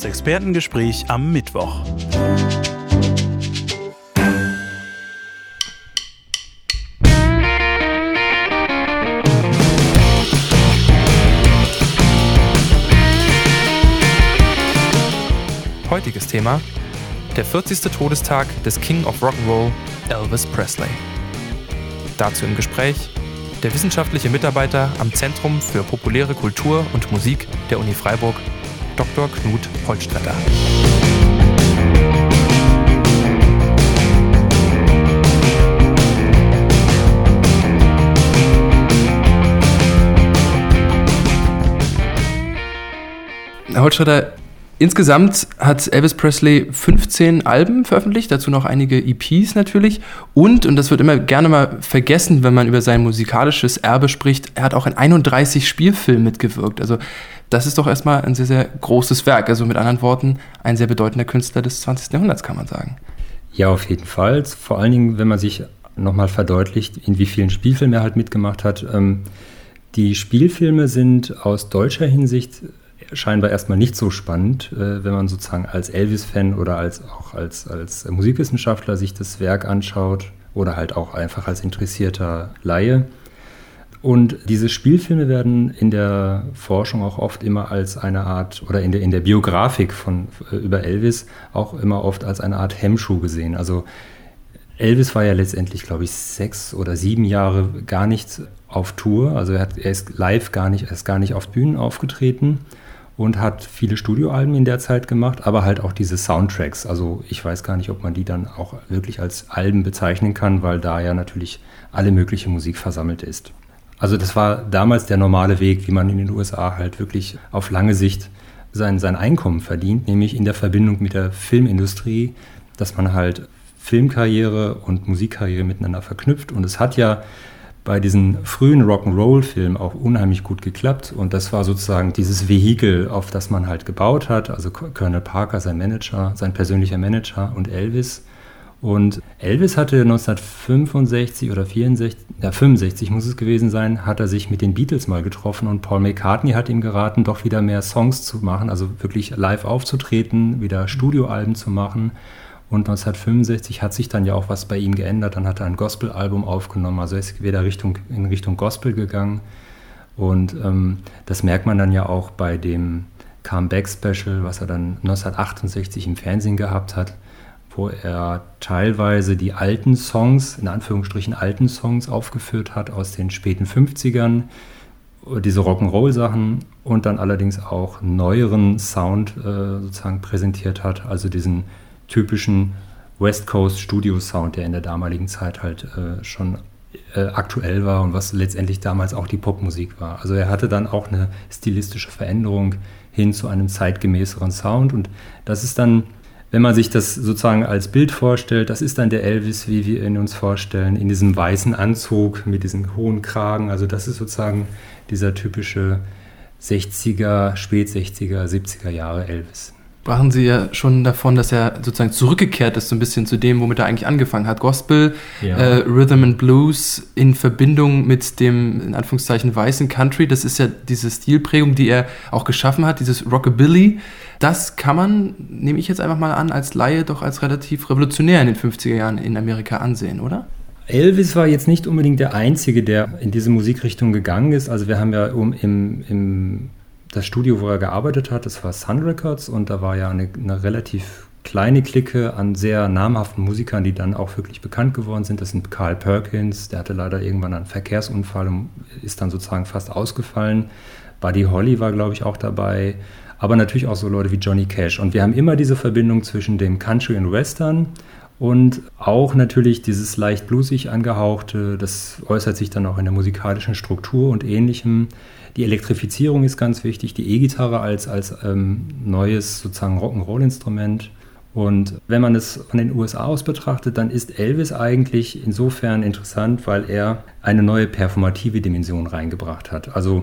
Das Expertengespräch am Mittwoch. Heutiges Thema: der 40. Todestag des King of Rock'n'Roll, Elvis Presley. Dazu im Gespräch der wissenschaftliche Mitarbeiter am Zentrum für populäre Kultur und Musik der Uni Freiburg, Dr. Knut Holstretter. Herr Holstretter, Insgesamt hat Elvis Presley 15 Alben veröffentlicht, dazu noch einige EPs natürlich. Und, und das wird immer gerne mal vergessen, wenn man über sein musikalisches Erbe spricht, er hat auch in 31 Spielfilmen mitgewirkt. Also das ist doch erstmal ein sehr, sehr großes Werk. Also mit anderen Worten, ein sehr bedeutender Künstler des 20. Jahrhunderts, kann man sagen. Ja, auf jeden Fall. Vor allen Dingen, wenn man sich nochmal verdeutlicht, in wie vielen Spielfilmen er halt mitgemacht hat. Ähm, die Spielfilme sind aus deutscher Hinsicht scheinbar erstmal nicht so spannend, äh, wenn man sozusagen als Elvis-Fan oder als, auch als, als Musikwissenschaftler sich das Werk anschaut oder halt auch einfach als interessierter Laie. Und diese Spielfilme werden in der Forschung auch oft immer als eine Art, oder in der, in der Biografik von, äh, über Elvis auch immer oft als eine Art Hemmschuh gesehen. Also Elvis war ja letztendlich, glaube ich, sechs oder sieben Jahre gar nicht auf Tour. Also er, hat, er ist live gar nicht, er ist gar nicht auf Bühnen aufgetreten und hat viele Studioalben in der Zeit gemacht, aber halt auch diese Soundtracks. Also ich weiß gar nicht, ob man die dann auch wirklich als Alben bezeichnen kann, weil da ja natürlich alle mögliche Musik versammelt ist. Also das war damals der normale Weg, wie man in den USA halt wirklich auf lange Sicht sein, sein Einkommen verdient, nämlich in der Verbindung mit der Filmindustrie, dass man halt Filmkarriere und Musikkarriere miteinander verknüpft. Und es hat ja bei diesen frühen Rock'n'Roll-Filmen auch unheimlich gut geklappt. Und das war sozusagen dieses Vehikel, auf das man halt gebaut hat. Also Colonel Parker, sein Manager, sein persönlicher Manager und Elvis. Und Elvis hatte 1965 oder 64, ja 65 muss es gewesen sein, hat er sich mit den Beatles mal getroffen und Paul McCartney hat ihm geraten, doch wieder mehr Songs zu machen, also wirklich live aufzutreten, wieder Studioalben zu machen. Und 1965 hat sich dann ja auch was bei ihm geändert. Dann hat er ein Gospel-Album aufgenommen. Also er ist wieder Richtung, in Richtung Gospel gegangen. Und ähm, das merkt man dann ja auch bei dem Comeback-Special, was er dann 1968 im Fernsehen gehabt hat, wo er teilweise die alten Songs, in Anführungsstrichen alten Songs aufgeführt hat aus den späten 50ern, diese Rock'n'Roll-Sachen und dann allerdings auch neueren Sound äh, sozusagen präsentiert hat, also diesen typischen West Coast Studio Sound, der in der damaligen Zeit halt äh, schon äh, aktuell war und was letztendlich damals auch die Popmusik war. Also er hatte dann auch eine stilistische Veränderung hin zu einem zeitgemäßeren Sound und das ist dann, wenn man sich das sozusagen als Bild vorstellt, das ist dann der Elvis, wie wir ihn uns vorstellen, in diesem weißen Anzug mit diesem hohen Kragen. Also das ist sozusagen dieser typische 60er, Spät 60er, 70er Jahre Elvis sprachen Sie ja schon davon, dass er sozusagen zurückgekehrt ist, so ein bisschen zu dem, womit er eigentlich angefangen hat. Gospel, ja. äh, Rhythm and Blues in Verbindung mit dem, in Anführungszeichen, weißen Country. Das ist ja diese Stilprägung, die er auch geschaffen hat, dieses Rockabilly. Das kann man, nehme ich jetzt einfach mal an, als Laie doch als relativ revolutionär in den 50er Jahren in Amerika ansehen, oder? Elvis war jetzt nicht unbedingt der Einzige, der in diese Musikrichtung gegangen ist. Also wir haben ja um, im, im das Studio, wo er gearbeitet hat, das war Sun Records und da war ja eine, eine, relativ kleine Clique an sehr namhaften Musikern, die dann auch wirklich bekannt geworden sind. Das sind Carl Perkins, der hatte leider irgendwann einen Verkehrsunfall und ist dann sozusagen fast ausgefallen. Buddy Holly war, glaube ich, auch dabei. Aber natürlich auch so Leute wie Johnny Cash. Und wir haben immer diese Verbindung zwischen dem Country und Western und auch natürlich dieses leicht bluesig angehauchte, das äußert sich dann auch in der musikalischen Struktur und ähnlichem. Die Elektrifizierung ist ganz wichtig, die E-Gitarre als, als ähm, neues sozusagen Rock'n'Roll-Instrument. Und wenn man es von den USA aus betrachtet, dann ist Elvis eigentlich insofern interessant, weil er eine neue performative Dimension reingebracht hat. Also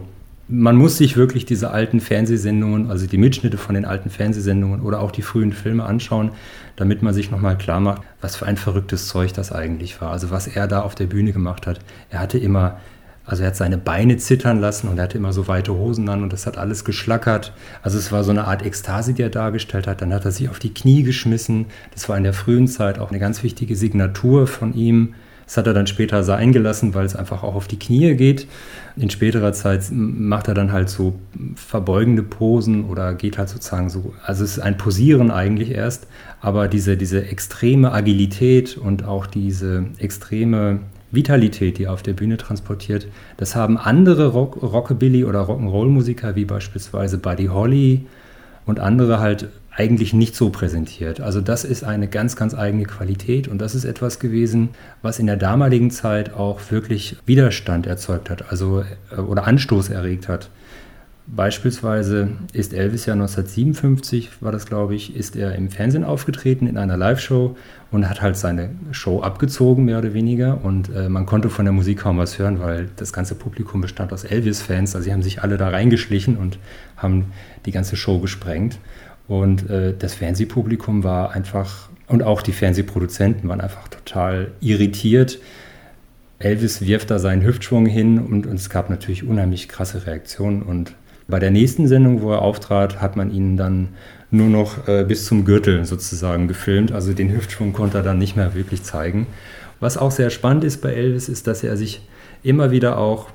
man muss sich wirklich diese alten Fernsehsendungen, also die Mitschnitte von den alten Fernsehsendungen oder auch die frühen Filme anschauen, damit man sich nochmal klar macht, was für ein verrücktes Zeug das eigentlich war. Also was er da auf der Bühne gemacht hat. Er hatte immer Also er hat seine Beine zittern lassen und er hatte immer so weite Hosen an und das hat alles geschlackert. Also es war so eine Art Ekstase, die er dargestellt hat. Dann hat er sich auf die Knie geschmissen. Das war in der frühen Zeit auch eine ganz wichtige Signatur von ihm. Das hat er dann später sein gelassen, weil es einfach auch auf die Knie geht. In späterer Zeit macht er dann halt so verbeugende Posen oder geht halt sozusagen so, also es ist ein Posieren eigentlich erst, aber diese, diese extreme Agilität und auch diese extreme Vitalität, die er auf der Bühne transportiert, das haben andere Rock, Rockabilly oder Rock'n'Roll-Musiker wie beispielsweise Buddy Holly und andere halt eigentlich nicht so präsentiert. Also das ist eine ganz, ganz eigene Qualität und das ist etwas gewesen, was in der damaligen Zeit auch wirklich Widerstand erzeugt hat, also äh, oder Anstoß erregt hat. Beispielsweise ist Elvis ja 1957, war das glaube ich, ist er im Fernsehen aufgetreten in einer Live-Show und hat halt seine Show abgezogen, mehr oder weniger. Und äh, man konnte von der Musik kaum was hören, weil das ganze Publikum bestand aus Elvis-Fans. Also sie haben sich alle da reingeschlichen und haben die ganze Show gesprengt. Und äh, das Fernsehpublikum war einfach, und auch die Fernsehproduzenten waren einfach total irritiert. Elvis wirft da seinen Hüftschwung hin und, und es gab natürlich unheimlich krasse Reaktionen. Und bei der nächsten Sendung, wo er auftrat, hat man ihn dann nur noch äh, bis zum Gürtel sozusagen gefilmt. Also den Hüftschwung konnte er dann nicht mehr wirklich zeigen. Was auch sehr spannend ist bei Elvis, ist, dass er sich immer wieder auch,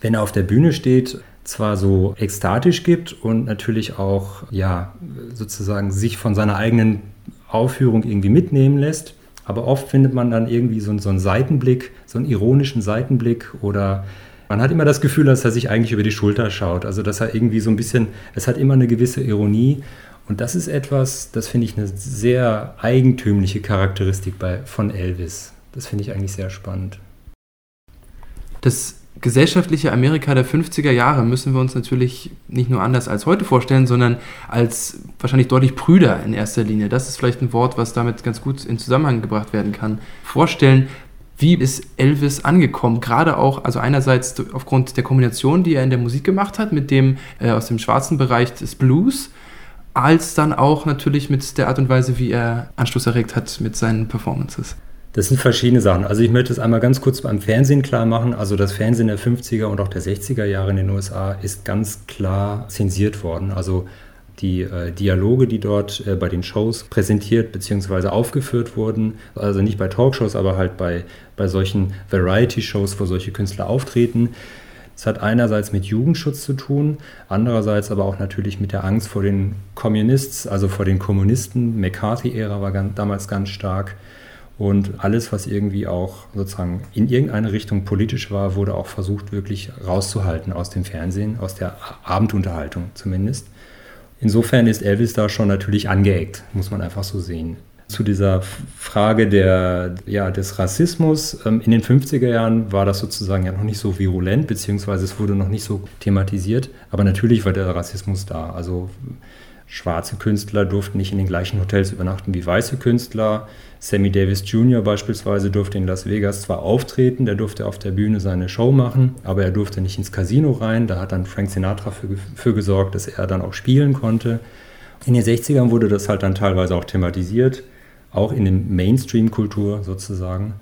wenn er auf der Bühne steht, zwar so ekstatisch gibt und natürlich auch, ja, sozusagen sich von seiner eigenen Aufführung irgendwie mitnehmen lässt. Aber oft findet man dann irgendwie so, so einen Seitenblick, so einen ironischen Seitenblick oder man hat immer das Gefühl, dass er sich eigentlich über die Schulter schaut. Also, dass er irgendwie so ein bisschen, es hat immer eine gewisse Ironie. Und das ist etwas, das finde ich eine sehr eigentümliche Charakteristik bei, von Elvis. Das finde ich eigentlich sehr spannend. Das gesellschaftliche Amerika der 50er Jahre müssen wir uns natürlich nicht nur anders als heute vorstellen, sondern als wahrscheinlich deutlich prüder in erster Linie. Das ist vielleicht ein Wort, was damit ganz gut in Zusammenhang gebracht werden kann. Vorstellen, wie ist Elvis angekommen? Gerade auch, also einerseits aufgrund der Kombination, die er in der Musik gemacht hat, mit dem äh, aus dem schwarzen Bereich des Blues, als dann auch natürlich mit der Art und Weise, wie er Anschluss erregt hat mit seinen Performances. Das sind verschiedene Sachen. Also ich möchte es einmal ganz kurz beim Fernsehen klar machen. Also das Fernsehen der 50er und auch der 60er Jahre in den USA ist ganz klar zensiert worden. Also die äh, Dialoge, die dort äh, bei den Shows präsentiert bzw. aufgeführt wurden, also nicht bei Talkshows, aber halt bei, bei solchen Variety-Shows, wo solche Künstler auftreten. Es hat einerseits mit Jugendschutz zu tun, andererseits aber auch natürlich mit der Angst vor den Communists, also vor den Kommunisten. McCarthy-Ära war ganz, damals ganz stark. Und alles, was irgendwie auch sozusagen in irgendeine Richtung politisch war, wurde auch versucht, wirklich rauszuhalten aus dem Fernsehen, aus der Abendunterhaltung zumindest. Insofern ist Elvis da schon natürlich angeeckt, muss man einfach so sehen. Zu dieser Frage der, ja, des Rassismus. Ähm, in den 50er Jahren war das sozusagen ja noch nicht so virulent, beziehungsweise es wurde noch nicht so thematisiert. Aber natürlich war der Rassismus da. Also schwarze Künstler durften nicht in den gleichen Hotels übernachten wie weiße Künstler. Sammy Davis Jr. beispielsweise durfte in Las Vegas zwar auftreten, der durfte auf der Bühne seine Show machen, aber er durfte nicht ins Casino rein. Da hat dann Frank Sinatra für, für gesorgt, dass er dann auch spielen konnte. In den 60ern wurde das halt dann teilweise auch thematisiert, auch in der Mainstream-Kultur sozusagen.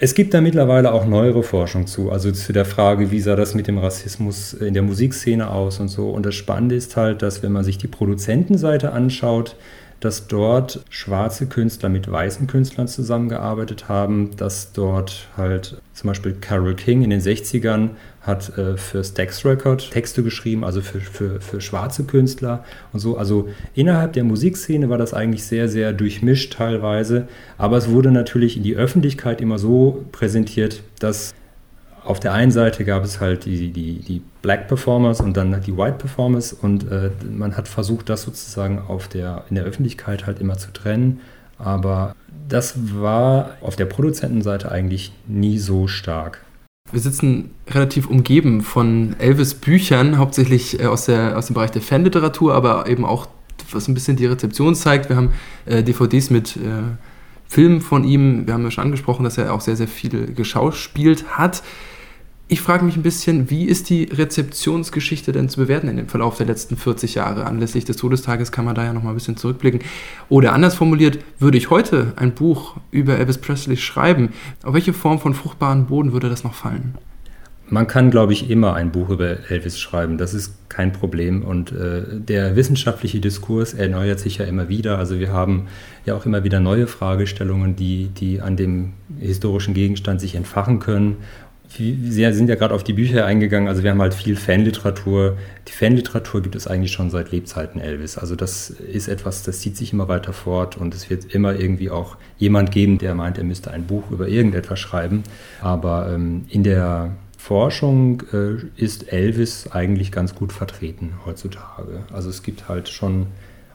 Es gibt da mittlerweile auch neuere Forschung zu, also zu der Frage, wie sah das mit dem Rassismus in der Musikszene aus und so. Und das Spannende ist halt, dass wenn man sich die Produzentenseite anschaut, dass dort schwarze Künstler mit weißen Künstlern zusammengearbeitet haben, dass dort halt zum Beispiel Carole King in den 60ern hat äh, für Stax Record Texte geschrieben, also für, für, für schwarze Künstler und so. Also innerhalb der Musikszene war das eigentlich sehr, sehr durchmischt teilweise, aber es wurde natürlich in die Öffentlichkeit immer so präsentiert, dass auf der einen Seite gab es halt die, die, die Black Performers und dann die White Performers und äh, man hat versucht, das sozusagen auf der, in der Öffentlichkeit halt immer zu trennen. Aber das war auf der Produzentenseite eigentlich nie so stark. Wir sitzen relativ umgeben von Elvis Büchern, hauptsächlich äh, aus, der, aus dem Bereich der Fanliteratur, aber eben auch, was ein bisschen die Rezeption zeigt. Wir haben äh, DVDs mit äh, Filmen von ihm. Wir haben ja schon angesprochen, dass er auch sehr, sehr viel geschauspielt hat. Ich frage mich ein bisschen, wie ist die Rezeptionsgeschichte denn zu bewerten in dem Verlauf der letzten 40 Jahre? Anlässlich des Todestages kann man da ja noch mal ein bisschen zurückblicken. Oder anders formuliert, würde ich heute ein Buch über Elvis Presley schreiben, auf welche Form von fruchtbaren Boden würde das noch fallen? Man kann, glaube ich, immer ein Buch über Elvis schreiben. Das ist kein Problem. Und äh, der wissenschaftliche Diskurs erneuert sich ja immer wieder. Also wir haben ja auch immer wieder neue Fragestellungen, die, die an dem historischen Gegenstand sich entfachen können. Sie sind ja gerade auf die Bücher eingegangen. Also wir haben halt viel Fanliteratur. Die Fanliteratur gibt es eigentlich schon seit Lebzeiten Elvis. Also das ist etwas, das zieht sich immer weiter fort und es wird immer irgendwie auch jemand geben, der meint, er müsste ein Buch über irgendetwas schreiben. Aber ähm, in der Forschung äh, ist Elvis eigentlich ganz gut vertreten heutzutage. Also es gibt halt schon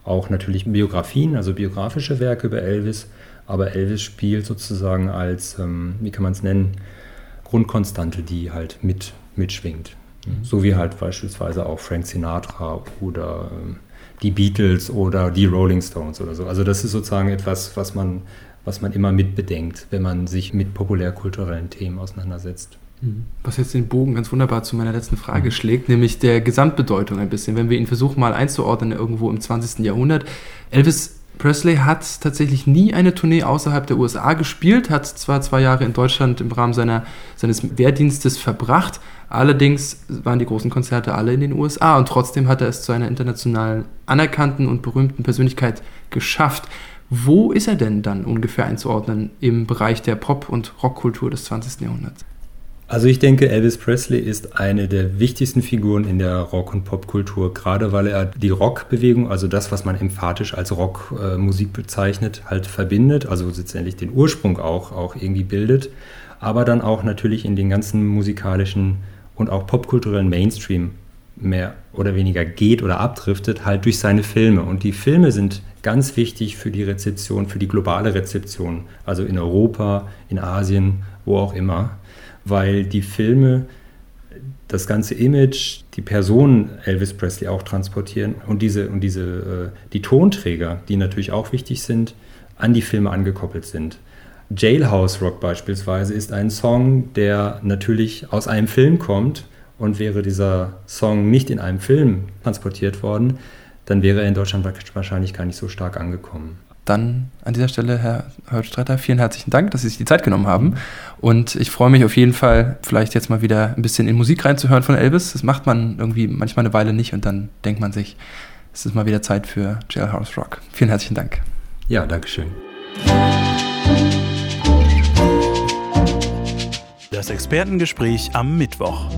auch natürlich Biografien, also biografische Werke über Elvis, aber Elvis spielt sozusagen als, ähm, wie kann man es nennen, Grundkonstante, die halt mit, mitschwingt. Mhm. So wie halt beispielsweise auch Frank Sinatra oder ähm, die Beatles oder die Rolling Stones oder so. Also das ist sozusagen etwas, was man, was man immer mitbedenkt, wenn man sich mit populärkulturellen Themen auseinandersetzt. Was jetzt den Bogen ganz wunderbar zu meiner letzten Frage mhm. schlägt, nämlich der Gesamtbedeutung ein bisschen. Wenn wir ihn versuchen mal einzuordnen irgendwo im 20. Jahrhundert. Elvis Presley hat tatsächlich nie eine Tournee außerhalb der USA gespielt, hat zwar zwei Jahre in Deutschland im Rahmen seiner, seines Wehrdienstes verbracht, allerdings waren die großen Konzerte alle in den USA und trotzdem hat er es zu einer international anerkannten und berühmten Persönlichkeit geschafft. Wo ist er denn dann ungefähr einzuordnen im Bereich der Pop- und Rockkultur des 20. Jahrhunderts? Also ich denke, Elvis Presley ist eine der wichtigsten Figuren in der Rock- und Popkultur, gerade weil er die Rockbewegung, also das, was man emphatisch als Rockmusik bezeichnet, halt verbindet, also letztendlich den Ursprung auch, auch irgendwie bildet, aber dann auch natürlich in den ganzen musikalischen und auch popkulturellen Mainstream mehr oder weniger geht oder abdriftet, halt durch seine Filme. Und die Filme sind ganz wichtig für die Rezeption, für die globale Rezeption, also in Europa, in Asien, wo auch immer weil die Filme das ganze Image, die Person Elvis Presley auch transportieren und diese und diese äh, die Tonträger, die natürlich auch wichtig sind, an die Filme angekoppelt sind. Jailhouse Rock beispielsweise ist ein Song, der natürlich aus einem Film kommt und wäre dieser Song nicht in einem Film transportiert worden, dann wäre er in Deutschland wahrscheinlich gar nicht so stark angekommen dann an dieser Stelle, Herr Holzstreiter, vielen herzlichen Dank, dass Sie sich die Zeit genommen haben. Und ich freue mich auf jeden Fall, vielleicht jetzt mal wieder ein bisschen in Musik reinzuhören von Elvis. Das macht man irgendwie manchmal eine Weile nicht und dann denkt man sich, es ist mal wieder Zeit für Jailhouse Rock. Vielen herzlichen Dank. Ja, Dankeschön. Das Expertengespräch am Mittwoch.